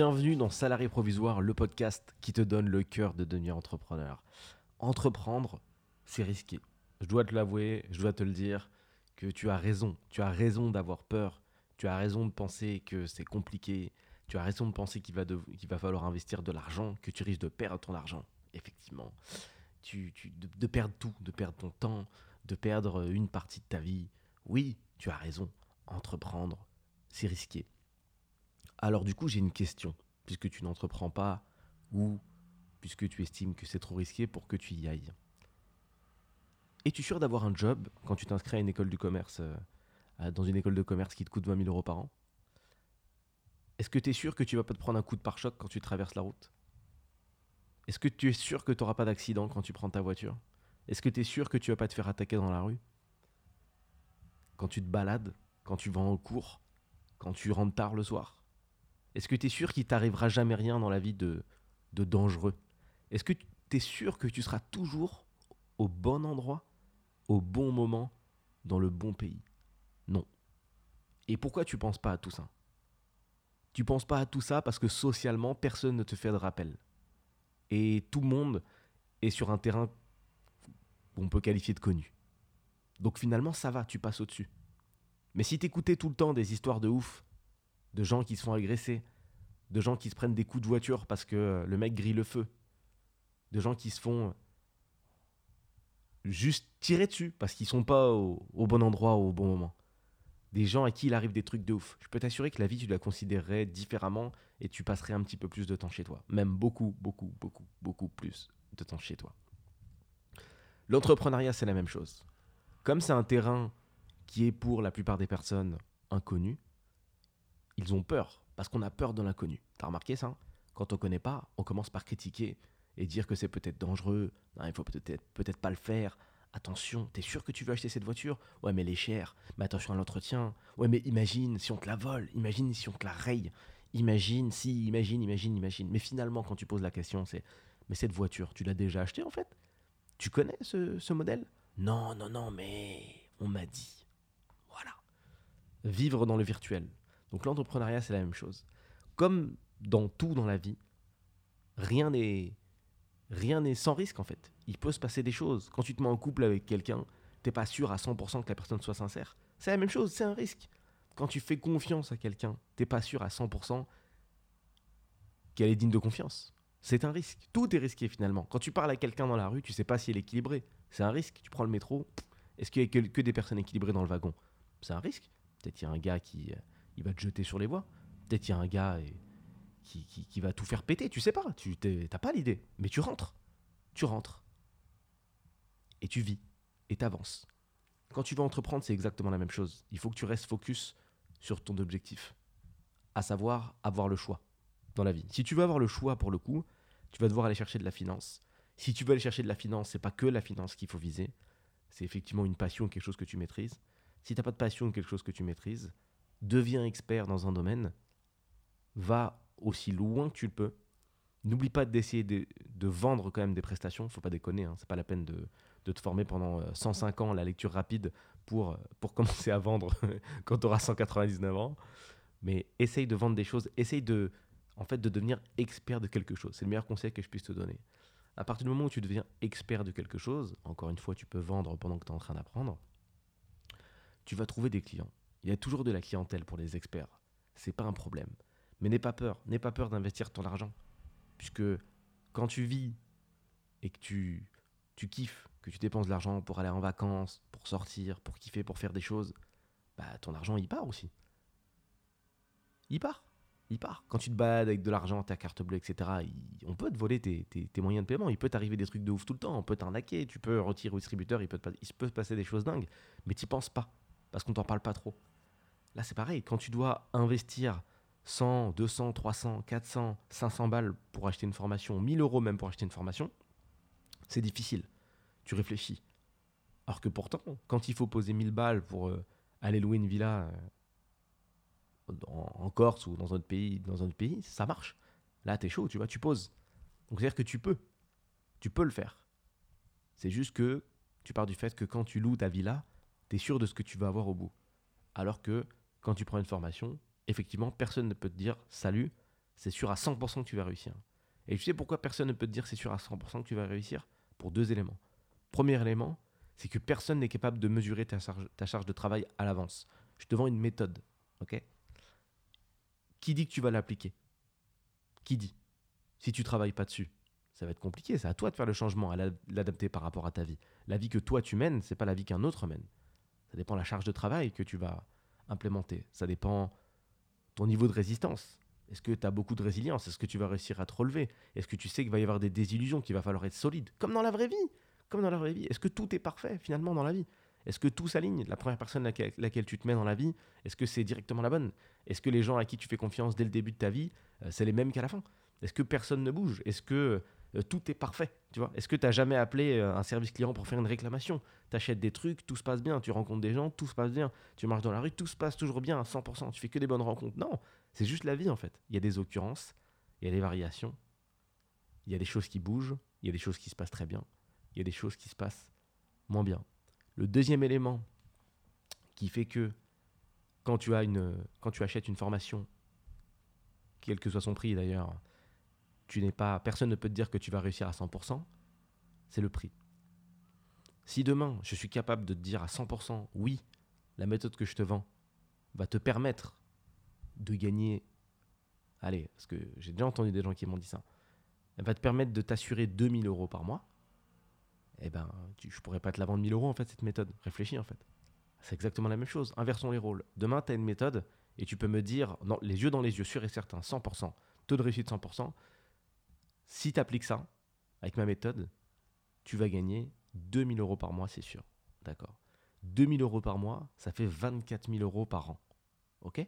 Bienvenue dans Salarié Provisoire, le podcast qui te donne le cœur de devenir entrepreneur. Entreprendre, c'est risqué. Je dois te l'avouer, je dois te le dire, que tu as raison. Tu as raison d'avoir peur. Tu as raison de penser que c'est compliqué. Tu as raison de penser qu'il va, va falloir investir de l'argent, que tu risques de perdre ton argent. Effectivement. Tu, de, de perdre tout, de perdre ton temps, de perdre une partie de ta vie. Oui, tu as raison. Entreprendre, c'est risqué. Alors du coup, j'ai une question, puisque tu n'entreprends pas ou puisque tu estimes que c'est trop risqué pour que tu y ailles. Es-tu sûr d'avoir un job quand tu t'inscris à une école du commerce, euh, dans une école de commerce qui te coûte 20 000 euros par an? Est-ce que tu es sûr que tu vas pas te prendre un coup de pare-choc quand tu traverses la route? Est-ce que tu es sûr que tu n'auras pas d'accident quand tu prends ta voiture? Est-ce que tu es sûr que tu vas pas te faire attaquer dans la rue? Quand tu te balades, quand tu vas en cours, quand tu rentres tard le soir? Est-ce que tu es sûr qu'il t'arrivera jamais rien dans la vie de, de dangereux? Est-ce que tu es sûr que tu seras toujours au bon endroit, au bon moment, dans le bon pays? Non. Et pourquoi tu penses pas à tout ça? Tu penses pas à tout ça parce que socialement, personne ne te fait de rappel. Et tout le monde est sur un terrain qu'on peut qualifier de connu. Donc finalement, ça va, tu passes au-dessus. Mais si t'écoutais tout le temps des histoires de ouf, de gens qui se font agresser, de gens qui se prennent des coups de voiture parce que le mec grille le feu, de gens qui se font juste tirer dessus parce qu'ils sont pas au, bon endroit au bon moment. Des gens à qui il arrive des trucs de ouf. Je peux t'assurer que la vie, tu la considérerais différemment et tu passerais un petit peu plus de temps chez toi. Même beaucoup, beaucoup, beaucoup, beaucoup plus de temps chez toi. L'entrepreneuriat, c'est la même chose. Comme c'est un terrain qui est pour la plupart des personnes inconnu, ils ont peur, parce qu'on a peur de l'inconnu. T'as remarqué ça? Quand on connaît pas, on commence par critiquer et dire que c'est peut-être dangereux, il faut peut-être peut-être pas le faire. Attention, t'es sûr que tu veux acheter cette voiture? Ouais, mais elle est chère. Mais attention à l'entretien. Ouais, mais imagine si on te la vole, imagine si on te la raye. Imagine si, imagine, imagine, imagine. Mais finalement, quand tu poses la question, c'est Mais cette voiture, tu l'as déjà achetée en fait? Tu connais ce, ce modèle? Non, non, non, mais on m'a dit. Voilà. Vivre dans le virtuel. Donc l'entrepreneuriat, c'est la même chose. Comme dans tout dans la vie, rien n'est rien n'est sans risque en fait. Il peut se passer des choses. Quand tu te mets en couple avec quelqu'un, t'es pas sûr à 100% que la personne soit sincère. C'est la même chose, c'est un risque. Quand tu fais confiance à quelqu'un, t'es pas sûr à 100% qu'elle est digne de confiance. C'est un risque. Tout est risqué finalement. Quand tu parles à quelqu'un dans la rue, tu sais pas si est équilibrée. C'est un risque. Tu prends le métro, est-ce qu'il y a que, que des personnes équilibrées dans le wagon? C'est un risque. Peut-être il y a un gars qui, euh, il va te jeter sur les voies. Peut-être il y a un gars qui, qui, va tout faire péter, tu sais pas, tu n'as pas l'idée, mais tu rentres. Tu rentres. Et tu vis. Et tu avances. Quand tu vas entreprendre, c'est exactement la même chose. Il faut que tu restes focus sur ton objectif, à savoir avoir le choix dans la vie. Si tu veux avoir le choix pour le coup, tu vas devoir aller chercher de la finance. Si tu veux aller chercher de la finance, c'est pas que la finance qu'il faut viser, c'est effectivement une passion, quelque chose que tu maîtrises. Si tu n'as pas de passion, quelque chose que tu maîtrises, deviens expert dans un domaine, va aussi loin que tu le peux. N'oublie pas d'essayer de, vendre quand même des prestations, faut pas déconner, hein, c'est pas la peine de, te former pendant 105 euh, ans la lecture rapide pour, euh, pour commencer à vendre quand tu auras 199 ans. Mais essaye de vendre des choses, essaye de, en fait, de devenir expert de quelque chose. C'est le meilleur conseil que je puisse te donner. À partir du moment où tu deviens expert de quelque chose, encore une fois, tu peux vendre pendant que tu es en train d'apprendre, tu vas trouver des clients. Il y a toujours de la clientèle pour les experts. C'est pas un problème. Mais n'aie pas peur, n'aie pas peur d'investir ton argent. Puisque quand tu vis et que tu, tu kiffes, que tu dépenses de l'argent pour aller en vacances, pour sortir, pour kiffer, pour faire des choses, bah ton argent il part aussi. Il part. Il part. Quand tu te balades avec de l'argent, ta carte bleue, etc., on peut te voler tes, moyens de paiement. Il peut t'arriver des trucs de ouf tout le temps. On peut t'arnaquer. Tu peux retirer au distributeur. Il peut, il peut se passer des choses dingues. Mais tu penses pas. Parce qu'on t'en parle pas trop. Là, c'est pareil. Quand tu dois investir 100, 200, 300, 400, 500 balles pour acheter une formation, 1000 euros même pour acheter une formation, c'est difficile. Tu réfléchis. Alors que pourtant, quand il faut poser 1000 balles pour euh, aller louer une villa euh, en, Corse ou dans un autre pays, dans un pays, ça marche. Là, t'es chaud, tu vois, tu poses. Donc, c'est-à-dire que tu peux. Tu peux le faire. C'est juste que tu pars du fait que quand tu loues ta villa, tu es sûr de ce que tu vas avoir au bout. Alors que quand tu prends une formation, effectivement, personne ne peut te dire Salut, c'est sûr à 100% que tu vas réussir. Et tu sais pourquoi personne ne peut te dire c'est sûr à 100% que tu vas réussir? Pour deux éléments. Premier élément, c'est que personne n'est capable de mesurer ta charge, de travail à l'avance. Je te vends une méthode, ok? Qui dit que tu vas l'appliquer? Qui dit? Si tu travailles pas dessus, ça va être compliqué. C'est à toi de faire le changement, à l'adapter par rapport à ta vie. La vie que toi tu mènes, c'est pas la vie qu'un autre mène. Ça dépend de la charge de travail que tu vas implémenter. Ça dépend ton niveau de résistance. Est-ce que tu as beaucoup de résilience? Est-ce que tu vas réussir à te relever? Est-ce que tu sais qu'il va y avoir des désillusions, qu'il va falloir être solide? Comme dans la vraie vie. Comme dans la vraie vie. Est-ce que tout est parfait finalement dans la vie? Est-ce que tout s'aligne? La première personne à laquelle, tu te mets dans la vie, est-ce que c'est directement la bonne? Est-ce que les gens à qui tu fais confiance dès le début de ta vie, euh, c'est les mêmes qu'à la fin? Est-ce que personne ne bouge? Est-ce que euh, tout est parfait tu vois Est-ce que tu n'as jamais appelé euh, un service client pour faire une réclamation? Tu achètes des trucs, tout se passe bien, tu rencontres des gens, tout se passe bien, tu marches dans la rue, tout se passe toujours bien à 100%, tu fais que des bonnes rencontres. Non, c'est juste la vie en fait. Il y a des occurrences, il y a des variations, il y a des choses qui bougent, il y a des choses qui se passent très bien, il y a des choses qui se passent moins bien. Le deuxième élément qui fait que quand tu, as une, quand tu achètes une formation, quel que soit son prix d'ailleurs, tu n'es pas, personne ne peut te dire que tu vas réussir à 100%, c'est le prix. Si demain, je suis capable de te dire à 100%, oui, la méthode que je te vends va te permettre de gagner, allez, parce que j'ai déjà entendu des gens qui m'ont dit ça, va te permettre de t'assurer 2000 euros par mois, eh ben, tu, je pourrais pas te la vendre 1000 euros en fait, cette méthode. Réfléchis en fait. C'est exactement la même chose. Inversons les rôles. Demain, tu as une méthode et tu peux me dire, non, les yeux dans les yeux, sûr et certain, 100%, taux de réussite 100%, si tu appliques ça avec ma méthode, tu vas gagner 2000 euros par mois, c'est sûr. D'accord 2000 euros par mois, ça fait 24 000 euros par an. Ok?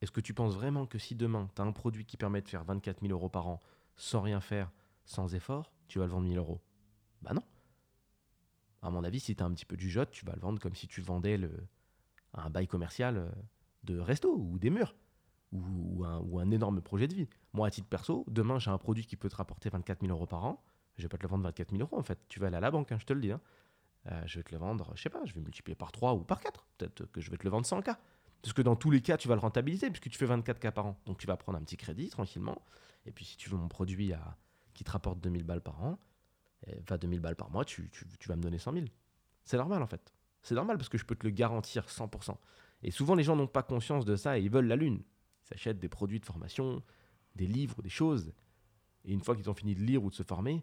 Est-ce que tu penses vraiment que si demain, tu as un produit qui permet de faire 24 000 euros par an sans rien faire, sans effort, tu vas le vendre 1000 euros? Bah non. À mon avis, si tu as un petit peu du jot, tu vas le vendre comme si tu vendais le, un bail commercial euh, de resto ou des murs ou, un, énorme projet de vie. Moi, à titre perso, demain, j'ai un produit qui peut te rapporter 24 000 euros par an. Je vais pas te le vendre 24 000 euros, en fait. Tu vas aller à la banque, hein, je te le dis. Hein. Euh, je vais te le vendre, je sais pas, je vais multiplier par 3 ou par 4. Peut-être que je vais te le vendre 100K. Parce que dans tous les cas, tu vas le rentabiliser, puisque tu fais 24K par an. Donc tu vas prendre un petit crédit tranquillement. Et puis si tu veux mon produit qui te rapporte 2000 balles par an, et, enfin 2000 balles par mois, tu, tu vas me donner 100 000. C'est normal en fait. C'est normal parce que je peux te le garantir 100%. Et souvent, les gens n'ont pas conscience de ça et ils veulent la lune. Ils achètent des produits de formation, des livres, des choses. Et une fois qu'ils ont fini de lire ou de se former,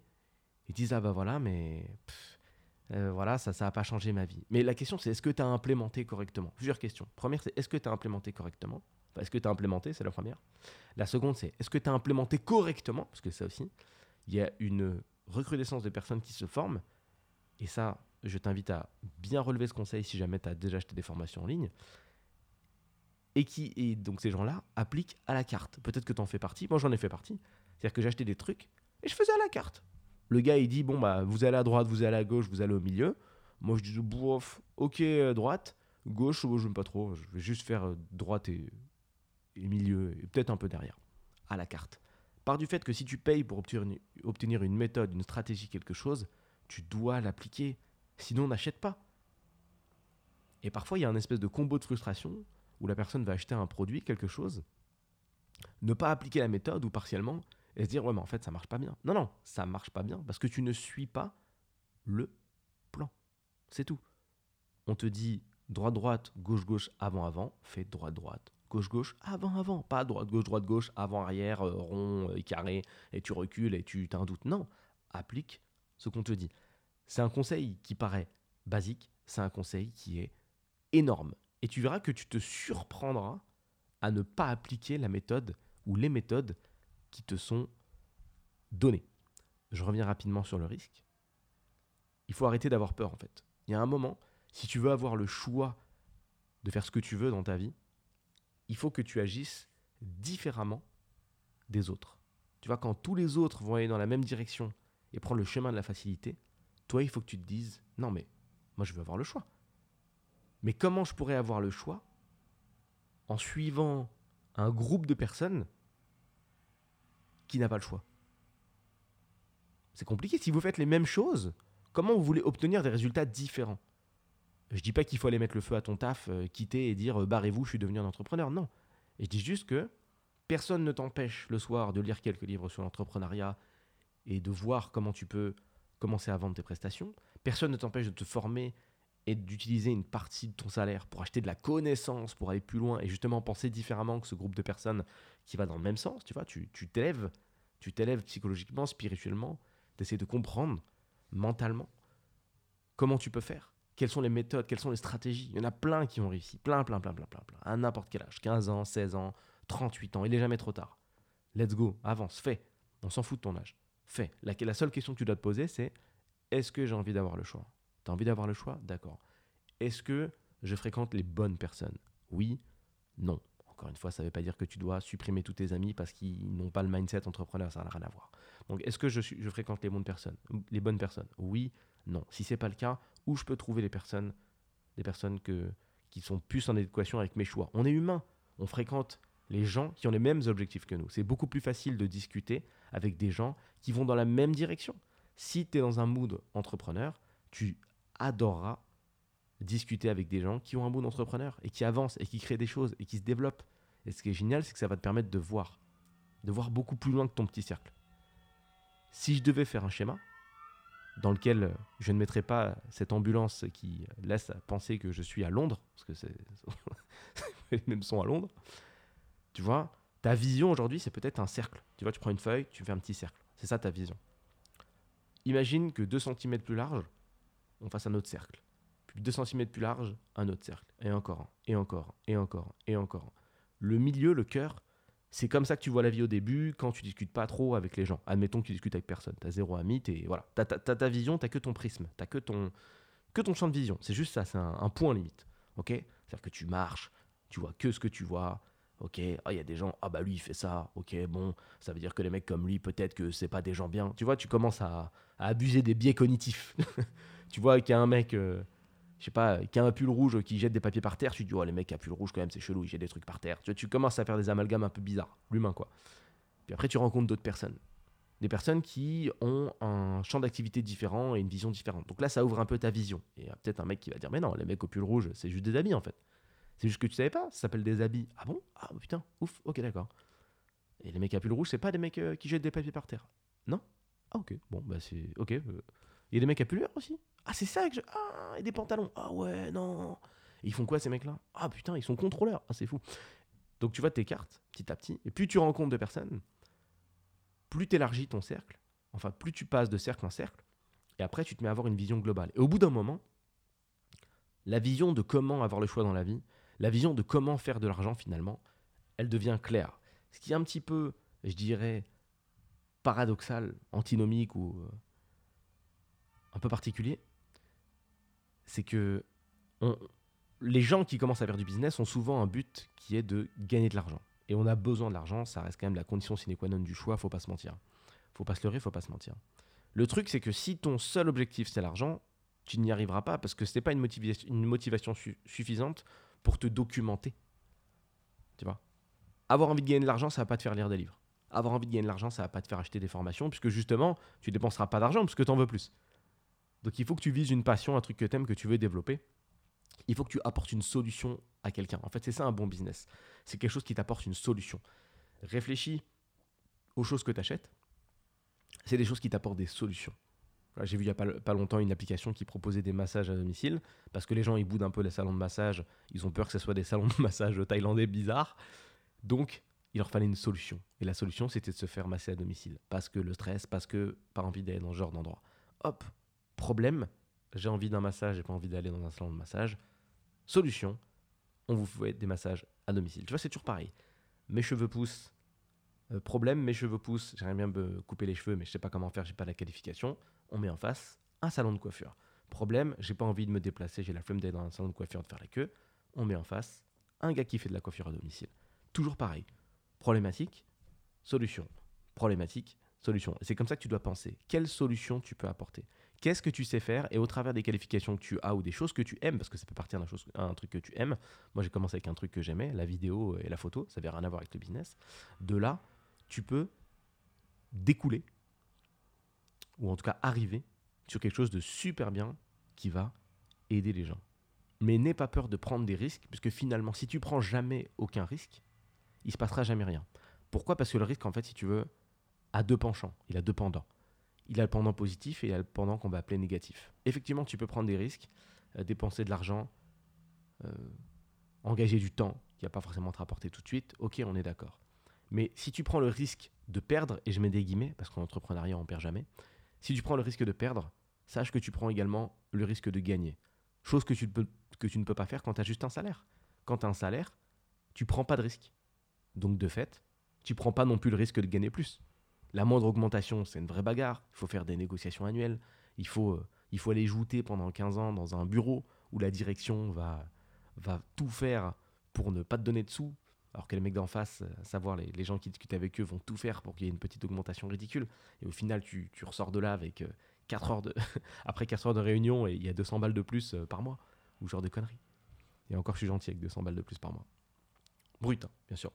ils disent Ah bah voilà, mais euh, voilà, ça ça n'a pas changé ma vie. Mais la question, c'est est-ce que tu as implémenté correctement? Plusieurs questions. Première, c'est est-ce que tu as implémenté correctement? Enfin, Est-ce que tu as implémenté? C'est la première. La seconde, c'est est-ce que tu as implémenté correctement? Parce que ça aussi, il y a une recrudescence de personnes qui se forment. Et ça, je t'invite à bien relever ce conseil si jamais tu as déjà acheté des formations en ligne et qui et donc ces gens-là appliquent à la carte. Peut-être que tu en fais partie. Moi, j'en ai fait partie. C'est-à-dire que j'achetais des trucs et je faisais à la carte. Le gars, il dit bon bah vous allez à droite, vous allez à gauche, vous allez au milieu. Moi, je dis bof, ok euh, droite, gauche, oh, je n'aime pas trop. Je vais juste faire euh, droite et, et milieu et peut-être un peu derrière à la carte. Par du fait que si tu payes pour obtenir, obtenir une méthode, une stratégie, quelque chose, tu dois l'appliquer. Sinon, n'achète pas. Et parfois, il y a un espèce de combo de frustration où la personne va acheter un produit, quelque chose, ne pas appliquer la méthode ou partiellement et se dire ouais mais en fait ça marche pas bien. Non non, ça marche pas bien parce que tu ne suis pas le plan. C'est tout. On te dit droite droite, gauche gauche, avant avant, fais droite droite, gauche gauche, avant avant, pas droite gauche droite gauche, avant arrière, euh, rond, euh, carré et tu recules et tu as un doute. Non, applique ce qu'on te dit. C'est un conseil qui paraît basique, c'est un conseil qui est énorme et tu verras que tu te surprendras à ne pas appliquer la méthode ou les méthodes qui te sont données. Je reviens rapidement sur le risque. Il faut arrêter d'avoir peur en fait. Il y a un moment, si tu veux avoir le choix de faire ce que tu veux dans ta vie, il faut que tu agisses différemment des autres. Tu vois, quand tous les autres vont aller dans la même direction et prendre le chemin de la facilité, toi, il faut que tu te dises, non mais, moi je veux avoir le choix. Mais comment je pourrais avoir le choix en suivant un groupe de personnes qui n'a pas le choix? C'est compliqué. Si vous faites les mêmes choses, comment vous voulez obtenir des résultats différents? Je dis pas qu'il faut aller mettre le feu à ton taf, euh, quitter et dire euh, barrez-vous, je suis devenu un entrepreneur. Non. Je dis juste que Personne ne t'empêche le soir de lire quelques livres sur l'entrepreneuriat et de voir comment tu peux commencer à vendre tes prestations. Personne ne t'empêche de te former et d'utiliser une partie de ton salaire pour acheter de la connaissance, pour aller plus loin et justement penser différemment que ce groupe de personnes qui va dans le même sens. Tu vois, tu t'élèves, tu t'élèves psychologiquement, spirituellement, tu essaies de comprendre mentalement comment tu peux faire, quelles sont les méthodes, quelles sont les stratégies. Il y en a plein qui ont réussi, plein, plein, plein, plein, plein, plein, à n'importe quel âge, 15 ans, 16 ans, 38 ans, il n'est jamais trop tard. Let's go, avance, fais. On s'en fout de ton âge. Fais. La, la seule question que tu dois te poser, c'est est-ce que j'ai envie d'avoir le choix? Tu as envie d'avoir le choix? D'accord. Est-ce que je fréquente les bonnes personnes? Oui, non. Encore une fois, ça ne veut pas dire que tu dois supprimer tous tes amis parce qu'ils n'ont pas le mindset entrepreneur, ça n'a rien à voir. Donc, est-ce que je, fréquente les bonnes personnes Les bonnes personnes? Oui, non. Si ce n'est pas le cas, où je peux trouver les personnes, des personnes qui sont plus en adéquation avec mes choix? On est humain, on fréquente les gens qui ont les mêmes objectifs que nous. C'est beaucoup plus facile de discuter avec des gens qui vont dans la même direction. Si tu es dans un mood entrepreneur, tu adoreras discuter avec des gens qui ont un mood entrepreneur et qui avancent et qui créent des choses et qui se développent. Et ce qui est génial, c'est que ça va te permettre de voir, de voir beaucoup plus loin que ton petit cercle. Si je devais faire un schéma dans lequel je ne mettrais pas cette ambulance qui laisse penser que je suis à Londres, parce que c'est les mêmes sont à Londres, tu vois, ta vision aujourd'hui, c'est peut-être un cercle. Tu vois, tu prends une feuille, tu fais un petit cercle. C'est ça ta vision. Imagine que 2 cm plus large, on fasse un autre cercle. Puis 2 cm plus large, un autre cercle. Et encore et encore et encore et encore Le milieu, le cœur, c'est comme ça que tu vois la vie au début quand tu discutes pas trop avec les gens. Admettons que tu discutes avec personne. Tu as zéro ami, et voilà. Tu as, ta vision, tu que ton prisme, tu que ton, que ton champ de vision. C'est juste ça, c'est un, un, point limite. ok? C'est-à-dire que tu marches, tu vois que ce que tu vois, Ok, ah, il y a des gens, ah bah lui il fait ça, ok, bon, ça veut dire que les mecs comme lui, peut-être que c'est pas des gens bien. Tu vois, tu commences à, abuser des biais cognitifs. tu vois qu'il y a un mec, euh, je sais pas, qui a un pull rouge qui jette des papiers par terre, tu te dis, oh les mecs à pull rouge quand même, c'est chelou, ils jettent des trucs par terre. Tu, vois, tu commences à faire des amalgames un peu bizarres, l'humain quoi. Puis après, tu rencontres d'autres personnes. Des personnes qui ont un champ d'activité différent et une vision différente. Donc là, ça ouvre un peu ta vision. Et il y a peut-être un mec qui va dire, mais non, les mecs au pull rouge, c'est juste des amis en fait. C'est juste que tu savais pas, ça s'appelle des habits. Ah bon? Ah putain, ouf, ok d'accord. Et les mecs à pull rouge, c'est pas des mecs euh, qui jettent des papiers par terre. Non? Ah ok, bon bah c'est. Ok. Euh. Il y a des mecs à pull vert aussi? Ah c'est ça que je. Ah, et des pantalons Ah ouais, non Ils font quoi ces mecs-là? Ah putain, ils sont contrôleurs Ah c'est fou. Donc tu vois tes cartes petit à petit, et plus tu rencontres de personnes, plus tu élargis ton cercle, enfin plus tu passes de cercle en cercle, et après tu te mets à avoir une vision globale. Et au bout d'un moment, la vision de comment avoir le choix dans la vie, la vision de comment faire de l'argent finalement, elle devient claire. Ce qui est un petit peu, je dirais, paradoxal, antinomique ou euh, un peu particulier, c'est que les gens qui commencent à faire du business ont souvent un but qui est de gagner de l'argent. Et on a besoin de l'argent, ça reste quand même la condition sine qua non du choix, faut pas se mentir. Faut pas se leurrer, faut pas se mentir. Le truc, c'est que si ton seul objectif c'est l'argent, tu n'y arriveras pas parce que ce n'est pas une motivation, une motivation suffisante pour te documenter. Tu vois? Avoir envie de gagner de l'argent, ça va pas te faire lire des livres. Avoir envie de gagner de l'argent, ça va pas te faire acheter des formations, puisque justement, tu dépenseras pas d'argent, parce que tu en veux plus. Donc il faut que tu vises une passion, un truc que tu aimes, que tu veux développer. Il faut que tu apportes une solution à quelqu'un. En fait, c'est ça un bon business. C'est quelque chose qui t'apporte une solution. Réfléchis aux choses que tu achètes. C'est des choses qui t'apportent des solutions. J'ai vu il n'y a pas, longtemps une application qui proposait des massages à domicile, parce que les gens ils boudent un peu les salons de massage, ils ont peur que ce soit des salons de massage thaïlandais bizarres. Donc, il leur fallait une solution. Et la solution, c'était de se faire masser à domicile. Parce que le stress, parce que pas envie d'aller dans ce genre d'endroit. Hop, problème, j'ai envie d'un massage, j'ai pas envie d'aller dans un salon de massage. Solution, on vous fait des massages à domicile. Tu vois, c'est toujours pareil. Mes cheveux poussent. Euh, problème, mes cheveux poussent. J'aimerais bien me couper les cheveux, mais je sais pas comment faire, j'ai pas la qualification on met en face un salon de coiffure. Problème, j'ai pas envie de me déplacer, j'ai la flemme d'aller dans un salon de coiffure de faire la queue. On met en face un gars qui fait de la coiffure à domicile. Toujours pareil. Problématique, solution. Problématique, solution. c'est comme ça que tu dois penser. Quelle solution tu peux apporter? Qu'est-ce que tu sais faire? Et au travers des qualifications que tu as ou des choses que tu aimes, parce que ça peut partir d'un truc que tu aimes. Moi, j'ai commencé avec un truc que j'aimais, la vidéo et la photo. Ça n'avait rien à voir avec le business. De là, tu peux découler ou en tout cas arriver sur quelque chose de super bien qui va aider les gens. Mais n'aie pas peur de prendre des risques, puisque finalement, si tu prends jamais aucun risque, il se passera jamais rien. Pourquoi? Parce que le risque, en fait, si tu veux, a deux penchants, il a deux pendants. Il a le pendant positif et il a le pendant qu'on va appeler négatif. Effectivement, tu peux prendre des risques, euh, dépenser de l'argent, euh, engager du temps qui va pas forcément te rapporter tout de suite. Ok, on est d'accord. Mais si tu prends le risque de perdre, et je mets des guillemets, parce qu'en entrepreneuriat, on perd jamais, si tu prends le risque de perdre, sache que tu prends également le risque de gagner. Chose que tu, ne peux pas faire quand tu as juste un salaire. Quand tu as un salaire, tu prends pas de risque. Donc de fait, tu prends pas non plus le risque de gagner plus. La moindre augmentation, c'est une vraie bagarre. Il faut faire des négociations annuelles. Il faut, euh, aller jouter pendant 15 ans dans un bureau où la direction va, va tout faire pour ne pas te donner de sous, alors que les mecs d'en face, à savoir les, gens qui discutent avec eux, vont tout faire pour qu'il y ait une petite augmentation ridicule. Et au final, tu, ressors de là avec 4 euh, heures de. après 4 heures de réunion et il y a 200 balles de plus euh, par mois. Ou genre de conneries. Et encore, je suis gentil avec 200 balles de plus par mois. Brut, hein, bien sûr.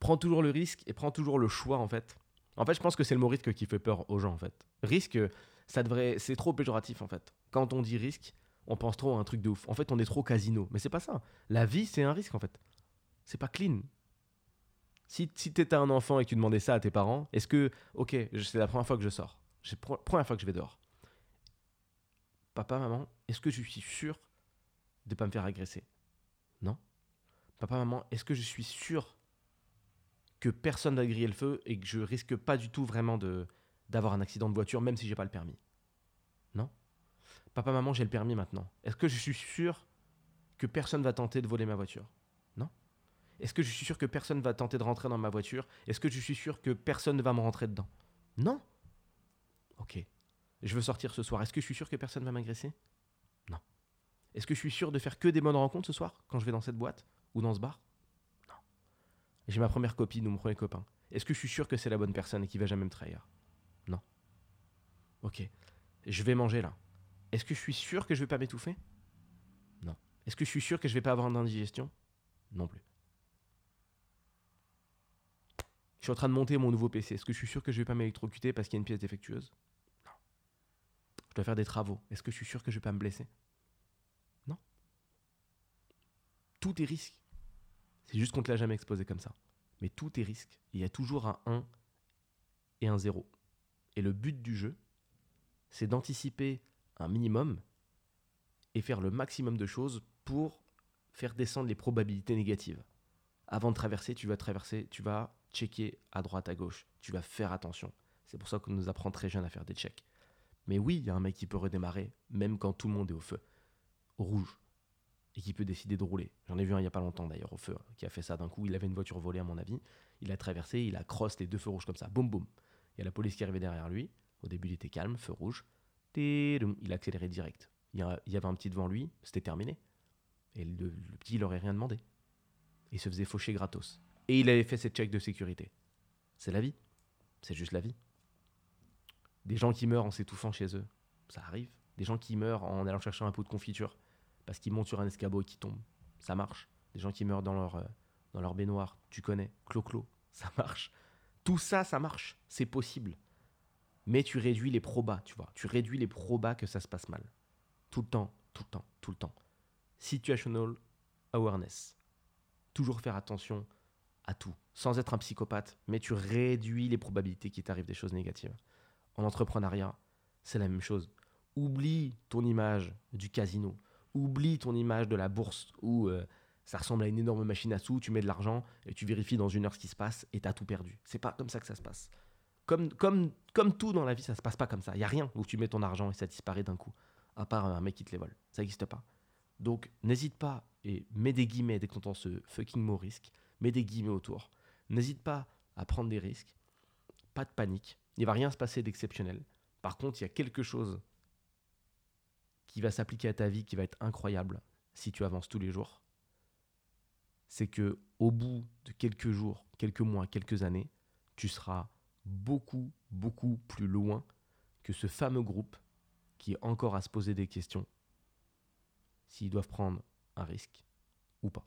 Prends toujours le risque et prends toujours le choix, en fait. En fait, je pense que c'est le mot risque qui fait peur aux gens, en fait. Risque, ça devrait. C'est trop péjoratif, en fait. Quand on dit risque, on pense trop à un truc de ouf. En fait, on est trop casino. Mais c'est pas ça. La vie, c'est un risque, en fait c'est pas clean. Si, si tu étais un enfant et que tu demandais ça à tes parents, est-ce que, ok, c'est la première fois que je sors, c'est la première fois que je vais dehors. Papa, maman, est-ce que je suis sûr de pas me faire agresser? Non. Papa, maman, est-ce que je suis sûr que personne va griller le feu et que je risque pas du tout vraiment de d'avoir un accident de voiture même si j'ai pas le permis? Non. Papa, maman, j'ai le permis maintenant. Est-ce que je suis sûr que personne va tenter de voler ma voiture? Est-ce que je suis sûr que personne va tenter de rentrer dans ma voiture? Est-ce que je suis sûr que personne ne va me rentrer dedans? Non. Ok. Je veux sortir ce soir. Est-ce que je suis sûr que personne va m'agresser? Non. Est-ce que je suis sûr de faire que des bonnes rencontres ce soir quand je vais dans cette boîte ou dans ce bar? Non. J'ai ma première copine ou mon premier copain. Est-ce que je suis sûr que c'est la bonne personne et qu'il va jamais me trahir? Non. Ok. Je vais manger là. Est-ce que je suis sûr que je vais pas m'étouffer? Non. Est-ce que je suis sûr que je vais pas avoir d'indigestion Non plus. Je suis en train de monter mon nouveau PC. Est-ce que je suis sûr que je vais pas m'électrocuter parce qu'il y a une pièce défectueuse? Non. Je dois faire des travaux. Est-ce que je suis sûr que je vais pas me blesser? Non. Tout est risque. C'est juste qu'on te l'a jamais exposé comme ça. Mais tout est risque. Il y a toujours un 1 et un 0. Et le but du jeu, c'est d'anticiper un minimum et faire le maximum de choses pour faire descendre les probabilités négatives. Avant de traverser, tu vas traverser, tu vas checker à droite, à gauche. Tu vas faire attention. C'est pour ça qu'on nous apprend très jeune à faire des checks. Mais oui, il y a un mec qui peut redémarrer, même quand tout le monde est au feu, au rouge, et qui peut décider de rouler. J'en ai vu un il n'y a pas longtemps d'ailleurs au feu, qui a fait ça d'un coup. Il avait une voiture volée à mon avis. Il a traversé, il a cross les deux feux rouges comme ça. Boum boum. Il y a la police qui arrivait derrière lui. Au début, il était calme, feu rouge. Il a accéléré direct. Il y avait un petit devant lui, c'était terminé. Et le, petit, il aurait rien demandé. Il se faisait faucher gratos. Et il avait fait ses checks de sécurité. C'est la vie. C'est juste la vie. Des gens qui meurent en s'étouffant chez eux, ça arrive. Des gens qui meurent en allant chercher un pot de confiture parce qu'ils montent sur un escabeau et qu'ils tombent, ça marche. Des gens qui meurent dans leur, euh, dans leur baignoire, tu connais, clo-clo, ça marche. Tout ça, ça marche, c'est possible. Mais tu réduis les probas, tu vois. Tu réduis les probas que ça se passe mal. Tout le temps, tout le temps, tout le temps. Situational awareness. Toujours faire attention à tout, sans être un psychopathe, mais tu réduis les probabilités qu'il t'arrive des choses négatives. En entrepreneuriat, c'est la même chose. Oublie ton image du casino, oublie ton image de la bourse où euh, ça ressemble à une énorme machine à sous, tu mets de l'argent et tu vérifies dans une heure ce qui se passe et tu as tout perdu. C'est pas comme ça que ça se passe. Comme, comme, comme tout dans la vie, ça se passe pas comme ça. Il y a rien où tu mets ton argent et ça disparaît d'un coup, à part un mec qui te les vole. Ça n'existe pas. Donc n'hésite pas et mets des guillemets dès qu'on entend ce fucking mot risque mets des guillemets autour. N'hésite pas à prendre des risques. Pas de panique. Il va rien se passer d'exceptionnel. Par contre, il y a quelque chose qui va s'appliquer à ta vie qui va être incroyable si tu avances tous les jours. C'est que au bout de quelques jours, quelques mois, quelques années, tu seras beaucoup, beaucoup plus loin que ce fameux groupe qui est encore à se poser des questions s'ils doivent prendre un risque ou pas.